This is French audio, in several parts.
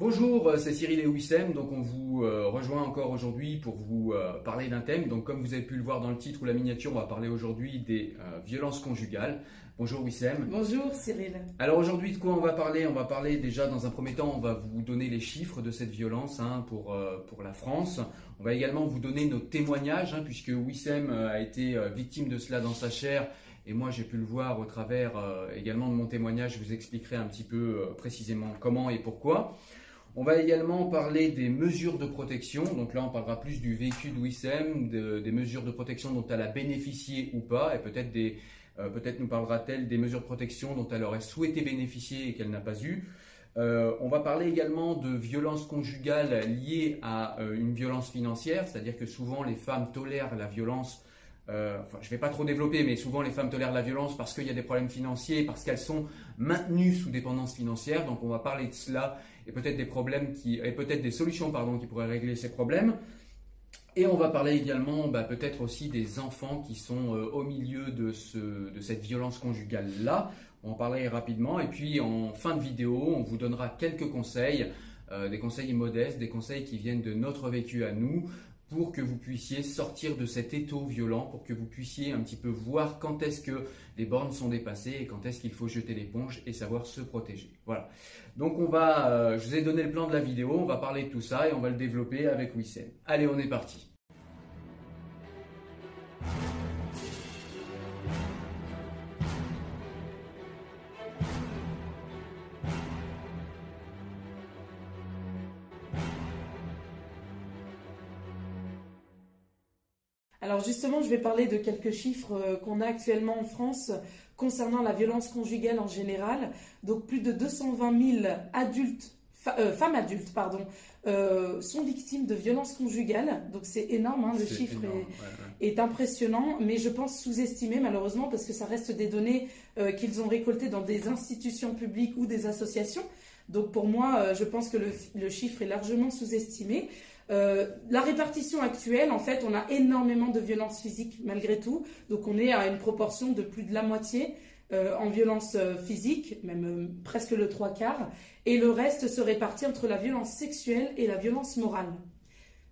Bonjour, euh, c'est Cyril et Wissem. Donc, on vous euh, rejoint encore aujourd'hui pour vous euh, parler d'un thème. Donc, comme vous avez pu le voir dans le titre ou la miniature, on va parler aujourd'hui des euh, violences conjugales. Bonjour Wissem. Bonjour Cyril. Alors aujourd'hui, de quoi on va parler? On va parler déjà dans un premier temps, on va vous donner les chiffres de cette violence hein, pour, euh, pour la France. On va également vous donner nos témoignages, hein, puisque Wissem euh, a été euh, victime de cela dans sa chair. Et moi, j'ai pu le voir au travers également de mon témoignage. Je vous expliquerai un petit peu précisément comment et pourquoi. On va également parler des mesures de protection. Donc là, on parlera plus du vécu de Wissem, de- des mesures de protection dont elle a bénéficié ou pas, et peut-être euh, peut-être nous parlera-t-elle des mesures de protection dont elle aurait souhaité bénéficier et qu'elle n'a pas eu. Euh, on va parler également de violences conjugales liées à euh, une violence financière, c'est-à-dire que souvent les femmes tolèrent la violence. Euh, je ne vais pas trop développer, mais souvent les femmes tolèrent la violence parce qu'il y a des problèmes financiers, parce qu'elles sont maintenues sous dépendance financière. Donc on va parler de cela et peut-être des problèmes et peut-être des solutions pardon, qui pourraient régler ces problèmes. Et on va parler également bah, peut-être aussi des enfants qui sont euh, au milieu de, ce, de cette violence conjugale-là. On en parlerait rapidement. Et puis en fin de vidéo, on vous donnera quelques conseils, euh, des conseils modestes, des conseils qui viennent de notre vécu à nous, pour que vous puissiez sortir de cet étau violent, pour que vous puissiez un petit peu voir quand est-ce que les bornes sont dépassées et quand est-ce qu'il faut jeter l'éponge et savoir se protéger. Voilà. Donc on va, euh, je vous ai donné le plan de la vidéo, on va parler de tout ça et on va le développer avec Wissem. Allez, on est parti. Justement, je vais parler de quelques chiffres euh, qu'on a actuellement en France concernant la violence conjugale en général. Donc plus de 220 000 adultes, euh, femmes adultes, pardon, euh, sont victimes de violences conjugales. Donc c'est énorme, hein, le chiffre énorme, est, ouais, ouais. est impressionnant, mais je pense sous-estimé malheureusement parce que ça reste des données euh, qu'ils ont récoltées dans des institutions publiques ou des associations. Donc pour moi, je pense que le, le chiffre est largement sous-estimé. Euh, la répartition actuelle, en fait, on a énormément de violences physiques malgré tout. Donc on est à une proportion de plus de la moitié euh, en violence euh, physique, même presque le trois quarts. Et le reste se répartit entre la violence sexuelle et la violence morale.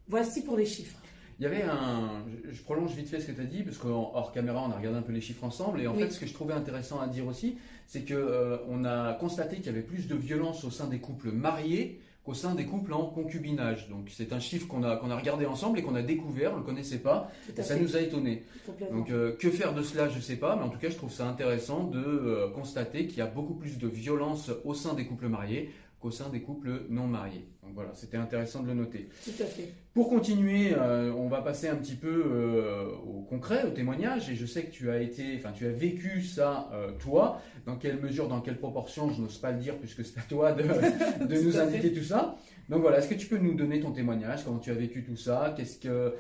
Voici pour les chiffres. Il y avait un. je- prolonge vite fait ce que tu as dit, parce qu'en hors caméra, on a regardé un peu les chiffres ensemble. Et en Oui. fait, ce que je trouvais intéressant à dire aussi, c'est que euh, on a constaté qu'il y avait plus de violence au sein des couples mariés qu'au sein des couples en concubinage. Donc, c'est un chiffre qu'on a, qu'on a regardé ensemble et qu'on a découvert, on ne le connaissait pas, et ça fait. nous a étonnés. Donc, euh, que faire de cela, je ne sais pas, mais en tout cas, je trouve ça intéressant de euh, constater qu'il y a beaucoup plus de violence au sein des couples mariés qu'au sein des couples non mariés. Donc voilà, c'était intéressant de le noter. Tout à fait. Pour continuer, euh, on va passer un petit peu euh, au concret, au témoignage. Et je sais que tu as été, enfin, tu as vécu ça euh, toi. Dans quelle mesure, dans quelle proportion, je n'ose pas le dire puisque c'est à toi de, de nous indiquer tout ça. Donc voilà, est-ce que tu peux nous donner ton témoignage Comment tu as vécu tout ça Qu'est-ce que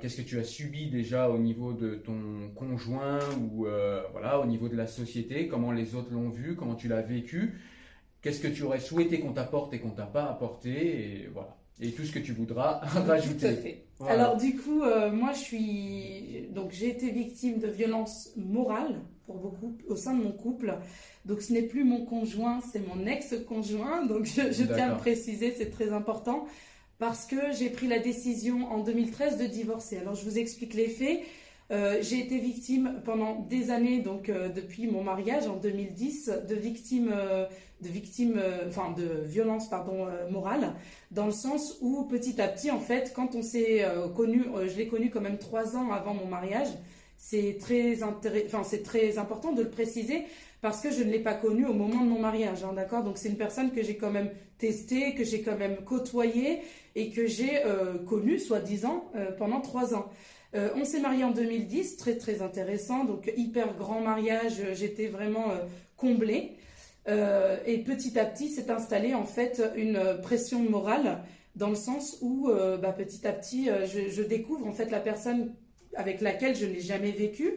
qu'est-ce que tu as subi déjà au niveau de ton conjoint ou voilà au niveau de la société Comment les autres l'ont vu Comment tu l'as vécu? Qu'est-ce que tu aurais souhaité qu'on t'apporte et qu'on t'a pas apporté Et voilà et tout ce que tu voudras rajouter. Tout à fait. Alors du coup, euh, moi je suis donc j'ai été victime de violences morales pour beaucoup au sein de mon couple. Donc ce n'est plus mon conjoint, c'est mon ex-conjoint. Donc je, je tiens à le préciser, c'est très important parce que j'ai pris la décision en 2013 de divorcer. Alors je vous explique les faits. Euh, j'ai été victime pendant des années, donc euh, depuis mon mariage en 2010, de victimes, euh, de victimes, enfin de violences pardon morales, dans le sens où petit à petit, en fait, quand on s'est connu, je l'ai connu quand même trois ans avant mon mariage. C'est très c'est très important de le préciser parce que je ne l'ai pas connu au moment de mon mariage, hein, d'accord? Donc c'est une personne que j'ai quand même testée, que j'ai quand même côtoyée et que j'ai connue, soi-disant, pendant trois ans. Euh, on s'est marié en 2010, très très intéressant, donc hyper grand mariage, euh, j'étais vraiment euh, comblée. et petit à petit s'est installée en fait une pression morale dans le sens où bah, petit à petit je, découvre en fait la personne avec laquelle je n'ai jamais vécu.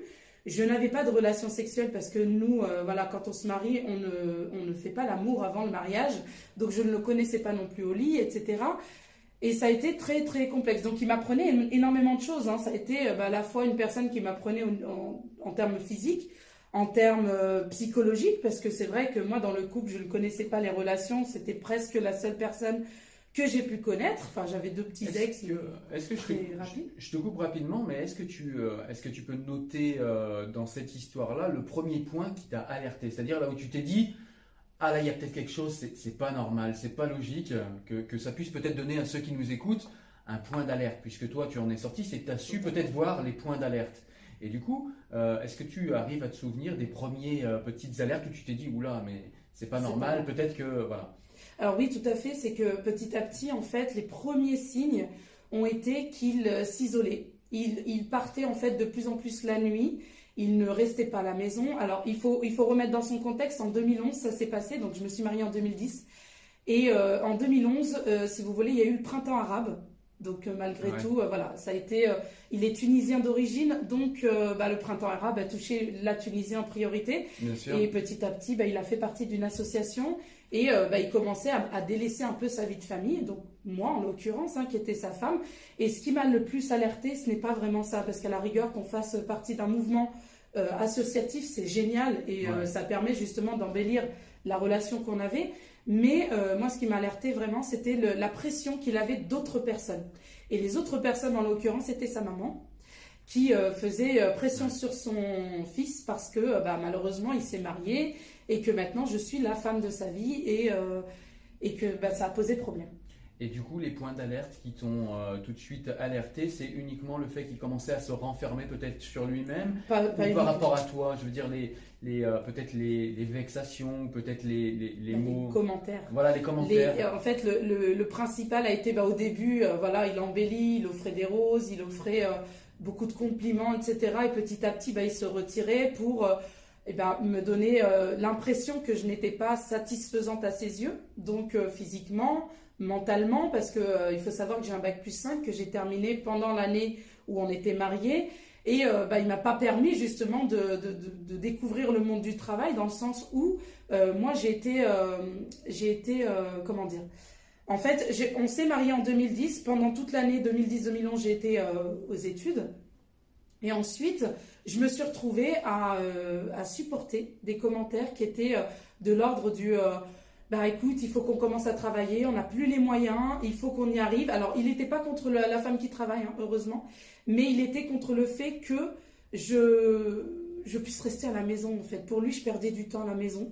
Je n'avais pas de relation sexuelle parce que nous, voilà, quand on se marie, on ne, on ne fait pas l'amour avant le mariage, donc je ne le connaissais pas non plus au lit, etc. Et ça a été très très complexe. Donc il m'apprenait énormément de choses. Hein. Ça a été euh, bah, à la fois une personne qui m'apprenait en, termes physiques, en termes euh, psychologiques, parce que c'est vrai que moi dans le couple je ne connaissais pas les relations. C'était presque la seule personne que j'ai pu connaître. Enfin j'avais deux petits ex. Est-ce que je te, je, te, coupe rapidement, mais est-ce que tu euh, est-ce que tu peux noter dans cette histoire-là le premier point qui t'a alerté, c'est-à-dire là où tu t'es dit ah là, il y a peut-être quelque chose, c'est pas normal, c'est pas logique, que, ça puisse peut-être donner à ceux qui nous écoutent un point d'alerte, puisque toi tu en es sorti, c'est que tu as su peut-être voir les points d'alerte. Et du coup, euh, est-ce que tu arrives à te souvenir des premières euh, petites alertes où tu t'es dit, oula, mais c'est pas normal, peut-être que. Voilà. Alors oui, tout à fait, c'est que petit à petit, en fait, les premiers signes ont été qu'il euh, s'isolait. Il, il partait en fait de plus en plus la nuit il ne restait pas à la maison. Alors, il faut, il remettre dans son contexte. En 2011, ça s'est passé. Donc, je me suis mariée en 2010. Et euh, en 2011, euh, si vous voulez, il y a eu le printemps arabe. Donc, euh, malgré tout, voilà, ça a été. il est tunisien d'origine. Donc, bah, le printemps arabe a touché la Tunisie en priorité. Et petit à petit, bah, il a fait partie d'une association. Et euh, bah, il commençait à, délaisser un peu sa vie de famille, donc moi en l'occurrence, hein, qui était sa femme. Et ce qui m'a le plus alerté, ce n'est pas vraiment ça, parce qu'à la rigueur, qu'on fasse partie d'un mouvement euh, associatif, c'est génial et euh, ça permet justement d'embellir la relation qu'on avait. Mais moi, ce qui m'a alerté vraiment, c'était la pression qu'il avait d'autres personnes. Et les autres personnes, en l'occurrence, c'était sa maman, qui faisait pression sur son fils parce que bah, malheureusement, il s'est marié et que maintenant je suis la femme de sa vie et, euh, et que bah, ça a posé problème. Et du coup, les points d'alerte qui t'ont euh, tout de suite alerté, c'est uniquement le fait qu'il commençait à se renfermer peut-être sur lui-même par rapport à toi? Je veux dire, les, les, euh, peut-être les, les, vexations, peut-être les, les, les bah, mots. Les commentaires. Voilà, les commentaires. en fait, le, le, le, principal a été bah, au début, voilà, il embellit, il offrait des roses, il offrait beaucoup de compliments, etc. Et petit à petit, bah, il se retirait pour eh ben, me donner euh, l'impression que je n'étais pas satisfaisante à ses yeux, donc euh, physiquement, mentalement, parce que euh, il faut savoir que j'ai un bac plus 5 que j'ai terminé pendant l'année où on était mariés. Et bah, il m'a pas permis justement de, de, de, découvrir le monde du travail dans le sens où moi j'ai été, j'ai été comment dire, en fait on s'est mariés en 2010. Pendant toute l'année 2010-2011 j'ai été aux études. Et ensuite, je me suis retrouvée à, euh, à supporter des commentaires qui étaient euh, de l'ordre du euh, bah écoute, il faut qu'on commence à travailler, on n'a plus les moyens, il faut qu'on y arrive. Alors, il n'était pas contre la, femme qui travaille, hein, heureusement, mais il était contre le fait que je, je puisse rester à la maison, en fait. Pour lui, je perdais du temps à la maison.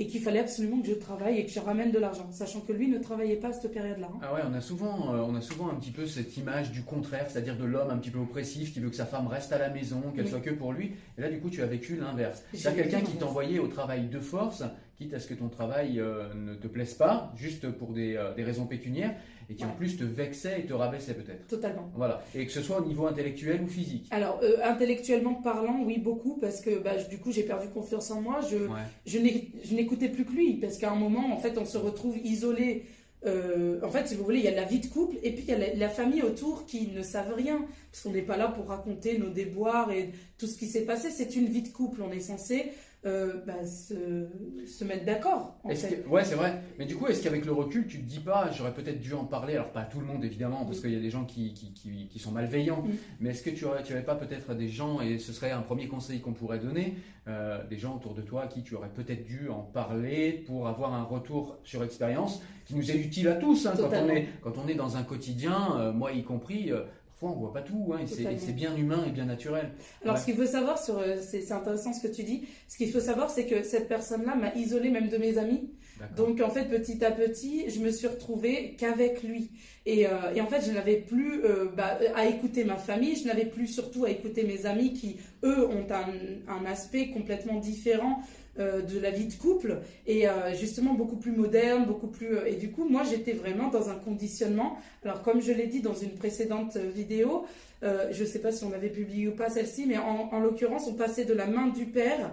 et qu'il fallait absolument que je travaille et que je ramène de l'argent, sachant que lui ne travaillait pas à cette période-là. hein. Ah ouais, on a souvent, euh, on a souvent un petit peu cette image du contraire, c'est-à-dire de l'homme un petit peu oppressif qui veut que sa femme reste à la maison, qu'elle Oui. soit que pour lui. Et là, du coup, tu as vécu l'inverse. C'est quelqu'un qui t'envoyait au travail de force, quitte à ce que ton travail euh, ne te plaise pas, juste pour des, euh, des raisons pécuniaires, et qui en plus te vexait et te rabaissait peut-être. Totalement. Voilà. Et que ce soit au niveau intellectuel ou physique. Alors, euh, intellectuellement parlant, oui, beaucoup, parce que bah, je- du coup, j'ai perdu confiance en moi. Je, Ouais. je n'écoutais plus que lui, parce qu'à un moment, en fait, on se retrouve isolé. En fait, si vous voulez, il y a la vie de couple, et puis il y a la, la famille autour qui ne savent rien, parce qu'on n'est pas là pour raconter nos déboires et tout ce qui s'est passé. C'est une vie de couple, on est censé euh, bah, se, se mettre d'accord. en fait. que- Ouais, c'est vrai. Mais du coup, est-ce qu'avec le recul, tu te dis pas, j'aurais peut-être dû en parler, alors pas à tout le monde évidemment, parce Oui. qu'il y a des gens qui, qui, qui- qui sont malveillants, Mm. mais est-ce que tu aurais, tu pas peut-être des gens, et ce serait un premier conseil qu'on pourrait donner, euh, des gens autour de toi à qui tu aurais peut-être dû en parler pour avoir un retour sur expérience qui nous est utile à tous hein, quand, on est, quand on est dans un quotidien, euh, moi y compris. Parfois, on voit pas tout, hein, et c'est- bien humain et bien naturel. Alors, Ouais. ce qu'il faut savoir, sur, euh, c'est intéressant ce que tu dis, ce qu'il faut savoir, c'est que cette personne-là m'a isolée même de mes amis. Donc en fait, petit à petit, je me suis retrouvée qu'avec lui. Et, euh, et en fait, je n'avais plus euh, bah, à écouter ma famille, je n'avais plus surtout à écouter mes amis qui, eux, ont un, un aspect complètement différent euh, de la vie de couple et euh, justement beaucoup plus moderne, beaucoup plus... euh, et du coup, moi, j'étais vraiment dans un conditionnement. Alors comme je l'ai dit dans une précédente vidéo, je ne sais pas si on avait publié ou pas celle-ci, mais en, en l'occurrence, on passait de la main du père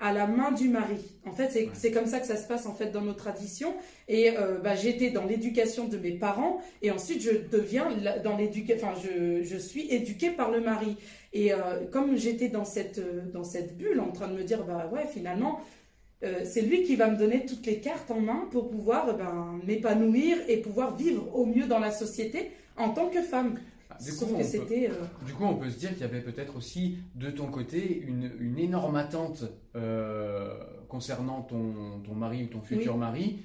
à la main du mari. En fait, c'est Ouais. comme ça que ça se passe en fait dans nos traditions. Et euh, bah, j'étais dans l'éducation de mes parents et ensuite je deviens la- dans l'éducation, enfin je, je suis éduquée par le mari. Et euh, comme j'étais dans cette euh, dans cette bulle en train de me dire bah ouais finalement euh, c'est lui qui va me donner toutes les cartes en main pour pouvoir euh, ben, m'épanouir et pouvoir vivre au mieux dans la société en tant que femme. Ah, du coup, on que peut- c'était euh, Du coup, on peut se dire qu'il y avait peut-être aussi de ton côté une, une énorme attente concernant ton, ton mari ou ton futur Oui. mari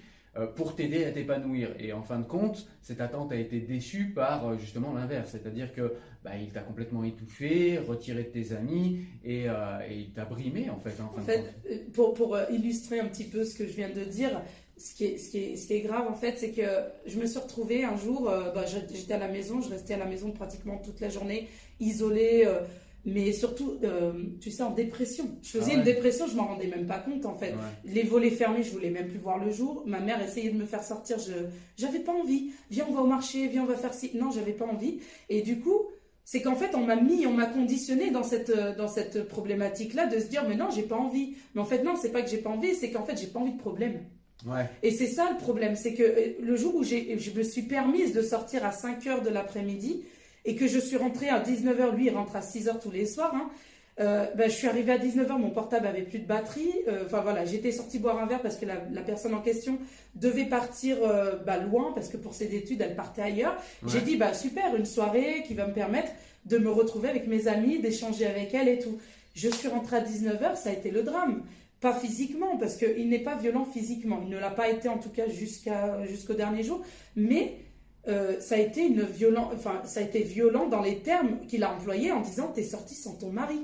pour t'aider à t'épanouir. Et en fin de compte, cette attente a été déçue par euh, justement l'inverse, c'est-à-dire que bah, il t'a complètement étouffé, retiré de tes amis et, euh, et il t'a brimé en fait. hein, en fin En de fait, compte. euh, pour, pour euh, illustrer un petit peu ce que je viens de dire, ce qui est, ce qui est, ce qui est grave en fait, c'est que je me suis retrouvée un jour, euh, bah, j'étais à la maison, je restais à la maison pratiquement toute la journée, isolée, euh, mais surtout, euh, tu sais, en dépression. Je faisais Ah ouais. une dépression, je m'en rendais même pas compte en fait. Ouais. Les volets fermés, je voulais même plus voir le jour. Ma mère essayait de me faire sortir, je j'avais pas envie. Viens, on va au marché, viens, on va faire ci. Non, j'avais pas envie. Et du coup, c'est qu'en fait, on m'a mis, on m'a conditionné dans cette euh, dans cette problématique-là de se dire, mais non, j'ai pas envie. Mais en fait, non, c'est pas que j'ai pas envie, c'est qu'en fait, j'ai pas envie de problème. Ouais. Et c'est ça le problème, c'est que euh, le jour où j'ai, je me suis permise de sortir à 5 heures de l'après-midi et que je suis rentrée à 19h, lui il rentre à 6 heures tous les soirs, hein, euh, ben, je suis arrivée à 19h, mon portable avait plus de batterie, euh, enfin voilà, j'étais sortie boire un verre parce que la, la personne en question devait partir euh, bah, loin parce que pour ses études elle partait ailleurs. Ouais. J'ai dit bah super, une soirée qui va me permettre de me retrouver avec mes amis, d'échanger avec elle et tout. Je suis rentrée à 19h, ça a été le drame. Pas physiquement, parce qu'il n'est pas violent physiquement. Il ne l'a pas été en tout cas jusqu'à jusqu'au dernier jour. Mais euh, ça a été une violent, enfin ça a été violent dans les termes qu'il a employés en disant t'es sortie sans ton mari.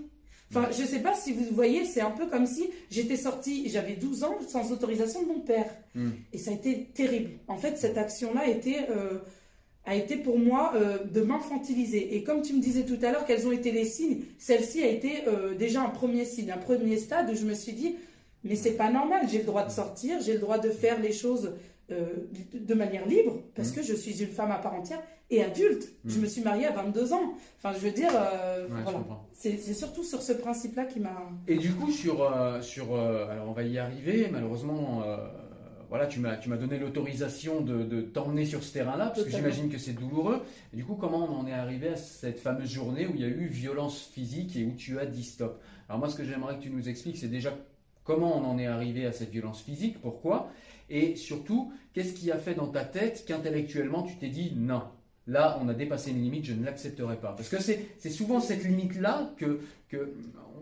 Enfin, je sais pas si vous voyez, c'est un peu comme si j'étais sortie, j'avais 12 ans sans autorisation de mon père. Mm. Et ça a été terrible. En fait, cette action-là a été, euh, a été pour moi euh, de m'infantiliser. Et comme tu me disais tout à l'heure, quels ont été les signes Celle-ci a été euh, déjà un premier signe, un premier stade où je me suis dit, mais c'est pas normal, j'ai le droit de sortir, j'ai le droit de faire les choses euh, de manière libre, parce Mm. que je suis une femme à part entière et adulte. Je Mm. me suis mariée à 22 ans. Enfin, je veux dire, euh, Ouais, je voilà. comprends. C'est c'est surtout sur ce principe-là qui m'a... Et du coup, sur, euh, sur alors on va y arriver, malheureusement, voilà, tu m'as, tu m'as donné l'autorisation de, de t'emmener sur ce terrain-là, parce que j'imagine que c'est douloureux. Et du coup, comment on en est arrivé à cette fameuse journée où il y a eu violence physique et où tu as dit stop? Alors moi, ce que j'aimerais que tu nous expliques, c'est déjà comment on en est arrivé à cette violence physique, pourquoi, et surtout, qu'est-ce qui a fait dans ta tête qu'intellectuellement tu t'es dit non Là, on a dépassé une limite, je ne l'accepterai pas. Parce que c'est souvent cette limite-là que, que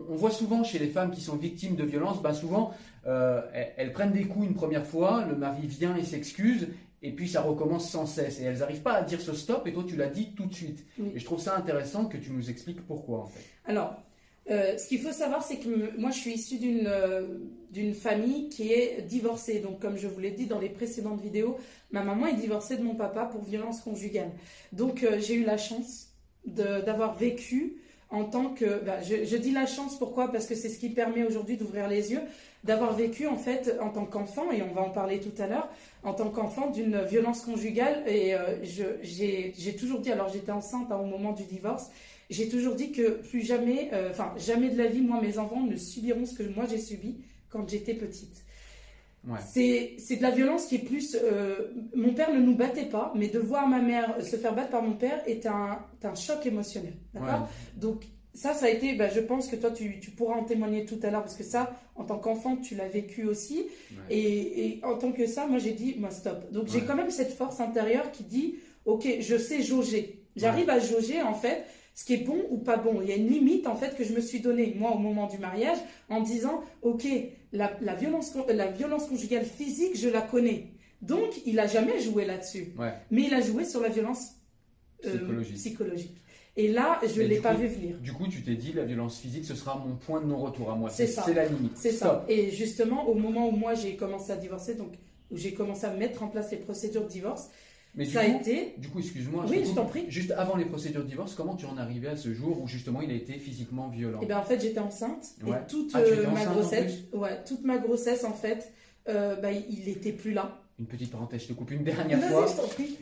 on voit souvent chez les femmes qui sont victimes de violences, ben souvent euh, elles, elles prennent des coups une première fois, le mari vient et s'excuse, et puis ça recommence sans cesse. Et elles n'arrivent pas à dire ce stop, et toi tu l'as dit tout de suite. Oui. Et je trouve ça intéressant que tu nous expliques pourquoi en fait. Alors, Euh, ce qu'il faut savoir, c'est que moi, je suis issue d'une euh, d'une famille qui est divorcée. Donc, comme je vous l'ai dit dans les précédentes vidéos, ma maman est divorcée de mon papa pour violence conjugale. Donc, euh, j'ai eu la chance d'avoir vécu en tant que... bah, je, dis la chance, pourquoi? Parce que c'est ce qui permet aujourd'hui d'ouvrir les yeux, d'avoir vécu en fait en tant qu'enfant, et on va en parler tout à l'heure, en tant qu'enfant d'une violence conjugale. Et j'ai toujours dit, alors j'étais enceinte hein, au moment du divorce, j'ai toujours dit que plus jamais, euh, enfin jamais de la vie, moi, mes enfants ne subiront ce que moi j'ai subi quand j'étais petite. Ouais. C'est de la violence qui est plus. euh, mon père ne nous battait pas, mais de voir ma mère se faire battre par mon père est un, est un choc émotionnel. D'accord? Donc, ça, ça a été. bah, je pense que toi, tu, tu pourras en témoigner tout à l'heure, parce que ça, en tant qu'enfant, tu l'as vécu aussi. Ouais. Et, et en tant que ça, moi, j'ai dit, moi, stop. Donc, j'ai quand même cette force intérieure qui dit, ok, je sais jauger. J'arrive à jauger, en fait, ce qui est bon ou pas bon. Il y a une limite, en fait, que je me suis donnée, moi, au moment du mariage, en disant, ok, la, la violence, la violence conjugale physique, je la connais. Donc, il a jamais joué là-dessus. Ouais. Mais il a joué sur la violence euh, Psychologique. psychologique. Et là, je ne l'ai pas coup- vu venir. Du coup, tu t'es dit, la violence physique, ce sera mon point de non-retour à moi. C'est ça. C'est la limite. C'est ça. Et justement, au moment où moi j'ai commencé à divorcer, donc où j'ai commencé à mettre en place les procédures de divorce, Mais du ça a coup, été. Du coup, excuse-moi. Oui, te je coupe. t'en prie. Juste avant les procédures de divorce, comment tu en arrivé à ce jour où justement il a été physiquement violent? Et bien en fait, j'étais enceinte Ouais. et toute Ah, euh, ma grossesse, ouais, toute ma grossesse en fait, euh, bah, il était plus là. Une petite parenthèse, je te coupe une dernière Vas-y, fois.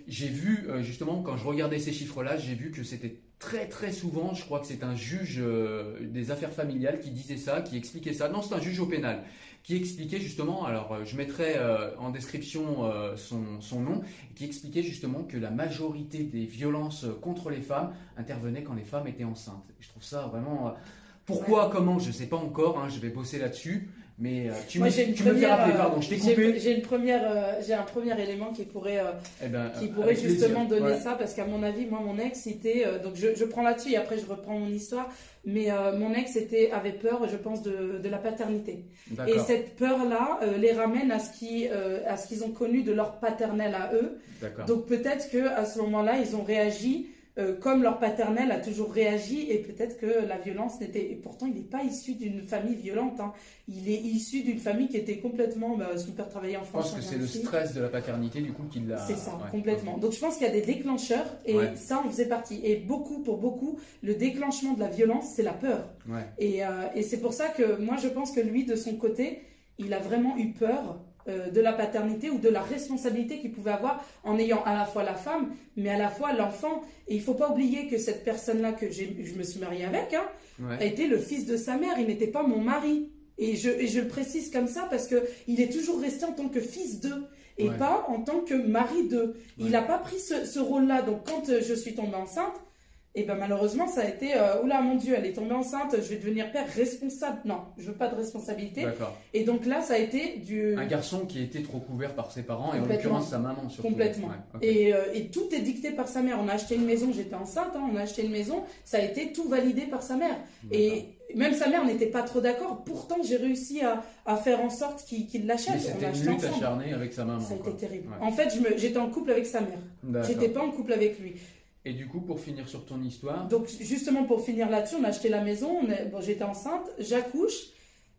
J'ai vu, euh, justement, quand je regardais ces chiffres-là, j'ai vu que c'était très très souvent, je crois que c'est un juge euh, des affaires familiales qui disait ça, qui expliquait ça. Non, c'est un juge au pénal, qui expliquait justement, alors euh, je mettrai en description son, son nom, qui expliquait justement que la majorité des violences contre les femmes intervenaient quand les femmes étaient enceintes. Je trouve ça vraiment... pourquoi, comment, je ne sais pas encore, hein, je vais bosser là-dessus. Mais euh, tu, Moi, une tu me fais première, rappeler, pardon, je t'ai j'ai- coupé. J'ai une première, euh, j'ai un premier élément qui pourrait, euh, Eh ben, qui euh, pourrait plaisir. justement donner Ouais. ça, parce qu'à mon avis, moi, mon ex était, donc je, je prends là-dessus et après je reprends mon histoire, mais mon ex était avait peur, je pense, de, de la paternité. Et cette peur-là les ramène à ce qui, à ce qu'ils ont connu de leur paternel à eux. Donc peut-être que à ce moment-là, ils ont réagi euh, comme leur paternel a toujours réagi, et peut-être que la violence n'était. Et pourtant, il n'est pas issu d'une famille violente. hein. Il est issu d'une famille qui était complètement. Bah, son père travaillait en Je France. pense que c'est le stress de la paternité du coup qui l'a. C'est ça, ouais. complètement. Donc je pense qu'il y a des déclencheurs et Ouais. ça en faisait partie. Et beaucoup, pour beaucoup, le déclenchement de la violence, c'est la peur. Ouais. Et, euh, et c'est pour ça que moi je pense que lui, de son côté, il a vraiment eu peur euh, de la paternité ou de la responsabilité qu'il pouvait avoir en ayant à la fois la femme, mais à la fois l'enfant. Et il faut pas oublier que cette personne-là que je me suis mariée avec hein, Ouais. a été le fils de sa mère. Il n'était pas mon mari. Et je, et je le précise comme ça parce que il est toujours resté en tant que fils d'eux et Ouais. pas en tant que mari d'eux. Il n'a pas pris ce, ce rôle-là. Donc quand euh, je suis tombée enceinte, et ben malheureusement ça a été euh, oula mon Dieu, elle est tombée enceinte, je vais devenir père responsable. Non, je veux pas de responsabilité. Et donc là ça a été du Un garçon qui été trop couvert par ses parents et en l'occurrence sa maman surtout. Complètement. Ouais, ok. Et, euh, et tout est dicté par sa mère. On a acheté une maison, j'étais enceinte, hein, on a acheté une maison, ça a été tout validé par sa mère. Et même sa mère n'était pas trop d'accord. Pourtant, j'ai réussi à, à faire en sorte qu'il l'achète. C'était une lutte acharnée avec sa maman. Ça a été terrible. Ouais. En fait, j'étais en couple avec sa mère. J'étais pas en couple avec lui. Et du coup, pour finir sur ton histoire, Donc, justement, pour finir là-dessus, on a acheté la maison. bon, j'étais enceinte, j'accouche.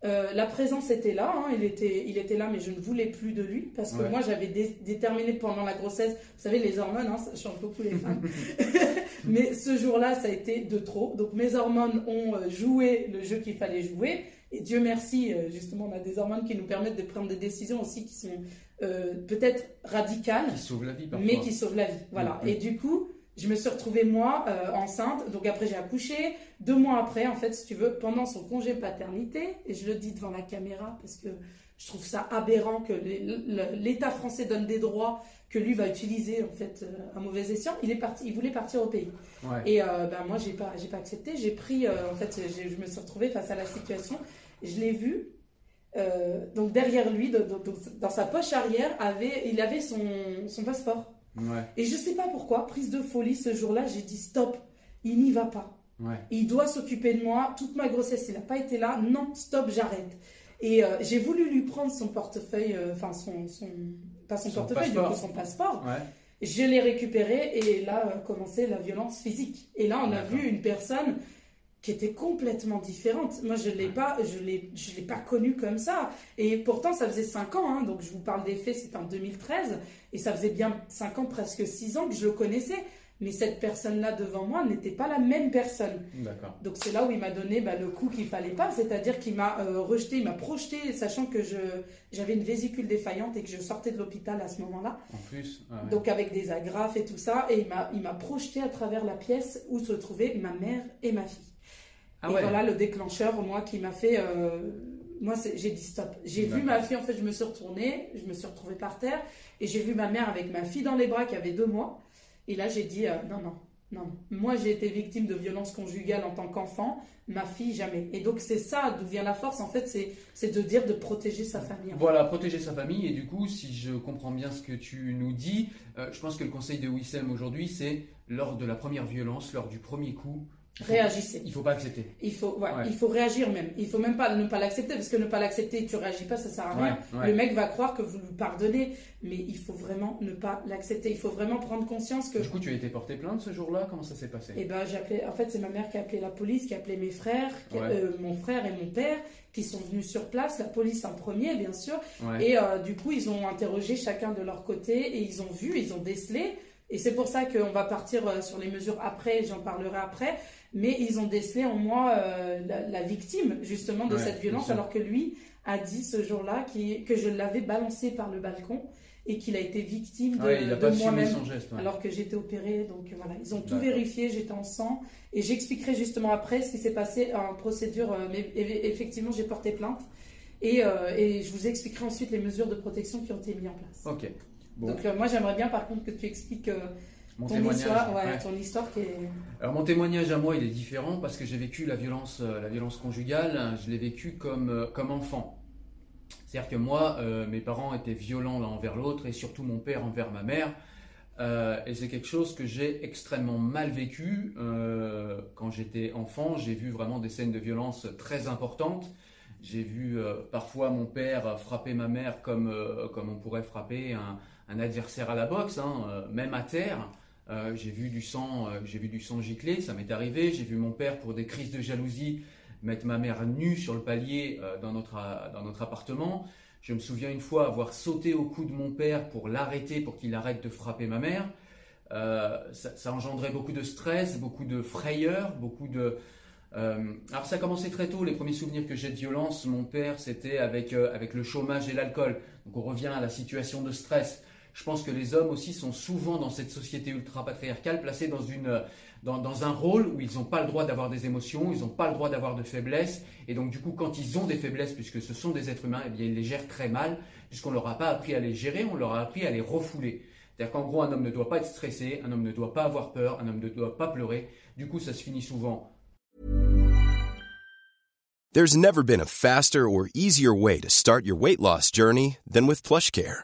Euh, la présence était là, hein, il, était, il était là, mais je ne voulais plus de lui parce que Ouais. moi j'avais dé- déterminé pendant la grossesse, vous savez, les hormones, hein, ça change beaucoup les femmes. mais ce jour-là, ça a été de trop. Donc mes hormones ont euh, joué le jeu qu'il fallait jouer. Et Dieu merci, euh, justement, on a des hormones qui nous permettent de prendre des décisions aussi qui sont euh, peut-être radicales qui sauve la vie parfois. mais qui sauve la vie. Voilà. Mhm. Et du coup, je me suis retrouvée moi euh, enceinte. Donc après j'ai accouché. Deux mois après, en fait, si tu veux, pendant son congé paternité, et je le dis devant la caméra parce que je trouve ça aberrant que l'État français donne des droits que lui va utiliser en fait euh, à mauvais escient. Il est parti, il voulait partir au pays. Ouais. Et euh, ben, moi, j'ai pas, j'ai pas accepté. J'ai pris, euh, en fait, je me suis retrouvée face à la situation. Je l'ai vu. donc derrière lui, de- de- de- dans sa poche arrière, avait, il avait son, son passeport. Ouais. Et je sais pas pourquoi, prise de folie, ce jour-là, j'ai dit stop, il n'y va pas. Ouais. Il doit s'occuper de moi. Toute ma grossesse, il n'a pas été là. Non, stop, j'arrête. Et euh, j'ai voulu lui prendre son portefeuille, euh, enfin son, son, pas son, Son portefeuille, du passeport. coup son passeport. Ouais. Je l'ai récupéré et là a commencé la violence physique. Et là, on a vu une personne qui était complètement différente. Moi, je l'ai pas, je l'ai, je l'ai pas connue comme ça. Et pourtant, ça faisait 5 ans, hein, donc je vous parle des faits, c'était en 2013, et ça faisait bien 5 ans, presque 6 ans que je le connaissais. Mais cette personne-là devant moi n'était pas la même personne. D'accord. Donc c'est là où il m'a donné bah, le coup qu'il fallait pas, c'est-à-dire qu'il m'a euh, rejeté, il m'a projeté, sachant que je j'avais une vésicule défaillante et que je sortais de l'hôpital à ce moment-là. En plus. ah ouais. Donc avec des agrafes et tout ça, et il m'a il m'a projeté à travers la pièce où se trouvaient ma mère et ma fille. Ah et voilà le déclencheur, moi, qui m'a fait. euh, moi, j'ai dit stop. J'ai vu ma fille, en fait, je me suis retournée, je me suis retrouvée par terre, et j'ai vu ma mère avec ma fille dans les bras qui avait deux mois. Et là, j'ai dit euh, non, non, non. Moi, j'ai été victime de violences conjugales en tant qu'enfant, ma fille, jamais. Et donc, c'est ça d'où vient la force, en fait, c'est de dire de protéger sa famille. Voilà, protéger sa famille. Et du coup, si je comprends bien ce que tu nous dis, euh, je pense que le conseil de Wissem aujourd'hui, c'est lors de la première violence, lors du premier coup, Réagissez. il faut pas accepter. Il faut, ouais, Ouais. il faut réagir même. Il faut même pas ne pas l'accepter parce que ne pas l'accepter, tu réagis pas, ça sert à rien. Ouais. Le mec va croire que vous lui pardonnez, mais il faut vraiment ne pas l'accepter. Il faut vraiment prendre conscience que. Du coup, tu as été porté plainte ce jour-là? Comment ça s'est passé? Eh ben, j'ai appelé. En fait, c'est ma mère qui a appelé la police, qui a appelé mes frères, euh, mon frère et mon père, qui sont venus sur place. La police en premier, bien sûr. Et euh, du coup, ils ont interrogé chacun de leur côté et ils ont vu, ils ont décelé. Et c'est pour ça qu'on va partir euh, sur les mesures après, j'en parlerai après. Mais ils ont décelé en moi euh, la, la victime, justement, de Ouais, cette violence, alors que lui a dit ce jour-là que je l'avais balancé par le balcon et qu'il a été victime de, Ouais, moi-même. ouais. Alors que j'étais opérée, donc voilà, ils ont tout vérifié, j'étais en sang, et j'expliquerai justement après ce qui s'est passé en procédure, euh, mais eff- effectivement j'ai porté plainte, et, euh, et je vous expliquerai ensuite les mesures de protection qui ont été mises en place. Ok. Bon, Donc euh, moi j'aimerais bien par contre que tu expliques euh, mon ton témoignage. histoire, ouais, ouais. ton histoire qui est... Alors mon témoignage à moi, il est différent parce que j'ai vécu la violence, euh, la violence conjugale. Je l'ai vécu comme comme enfant. C'est-à-dire que moi, mes parents étaient violents l'un envers l'autre et surtout mon père envers ma mère. Et c'est quelque chose que j'ai extrêmement mal vécu. Quand j'étais enfant, j'ai vu vraiment des scènes de violence très importantes. J'ai vu euh, parfois mon père frapper ma mère comme, euh, comme on pourrait frapper un, un adversaire à la boxe, hein, euh, même à terre. Euh, j'ai vu du sang, euh, j'ai vu du sang gicler, ça m'est arrivé. J'ai vu mon père pour des crises de jalousie mettre ma mère nue sur le palier dans notre dans notre appartement. Je me souviens une fois avoir sauté au cou de mon père pour l'arrêter, pour qu'il arrête de frapper ma mère. Ça, engendrait beaucoup de stress, beaucoup de frayeur, beaucoup de. alors ça a commencé très tôt. Les premiers souvenirs que j'ai de violence, mon père, c'était avec avec le chômage et l'alcool. Donc on revient à la situation de stress. Je pense que les hommes aussi sont souvent dans cette société ultra patriarcale placés dans une dans, dans un rôle où ils n'ont pas le droit d'avoir des émotions, ils n'ont pas le droit d'avoir de faiblesses, et donc du coup quand ils ont des faiblesses, puisque ce sont des êtres humains, eh bien ils les gèrent très mal, puisqu'on leur a pas appris à les gérer, on leur a appris à les refouler. C'est-à-dire qu'en gros un homme ne doit pas être stressé, un homme ne doit pas avoir peur, un homme ne doit pas pleurer. Du coup ça se finit souvent There's never been a faster or easier way to start your weight loss journey than with PlushCare.